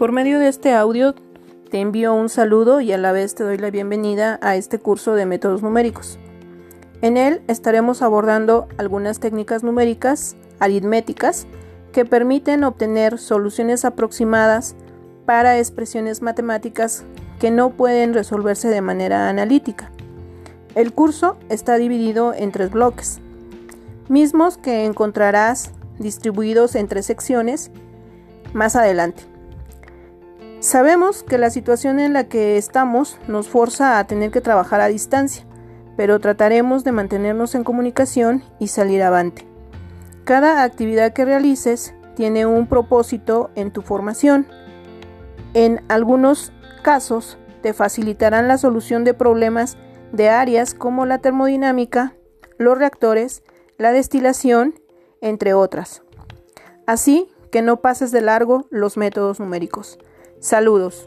Por medio de este audio te envío un saludo y a la vez te doy la bienvenida a este curso de métodos numéricos. En él estaremos abordando algunas técnicas numéricas, aritméticas, que permiten obtener soluciones aproximadas para expresiones matemáticas que no pueden resolverse de manera analítica. El curso está dividido en tres bloques, mismos que encontrarás distribuidos en tres secciones más adelante. Sabemos que la situación en la que estamos nos forza a tener que trabajar a distancia, pero trataremos de mantenernos en comunicación y salir avante. Cada actividad que realices tiene un propósito en tu formación. En algunos casos te facilitarán la solución de problemas de áreas como la termodinámica, los reactores, la destilación, entre otras. Así que no pases de largo los métodos numéricos. Saludos.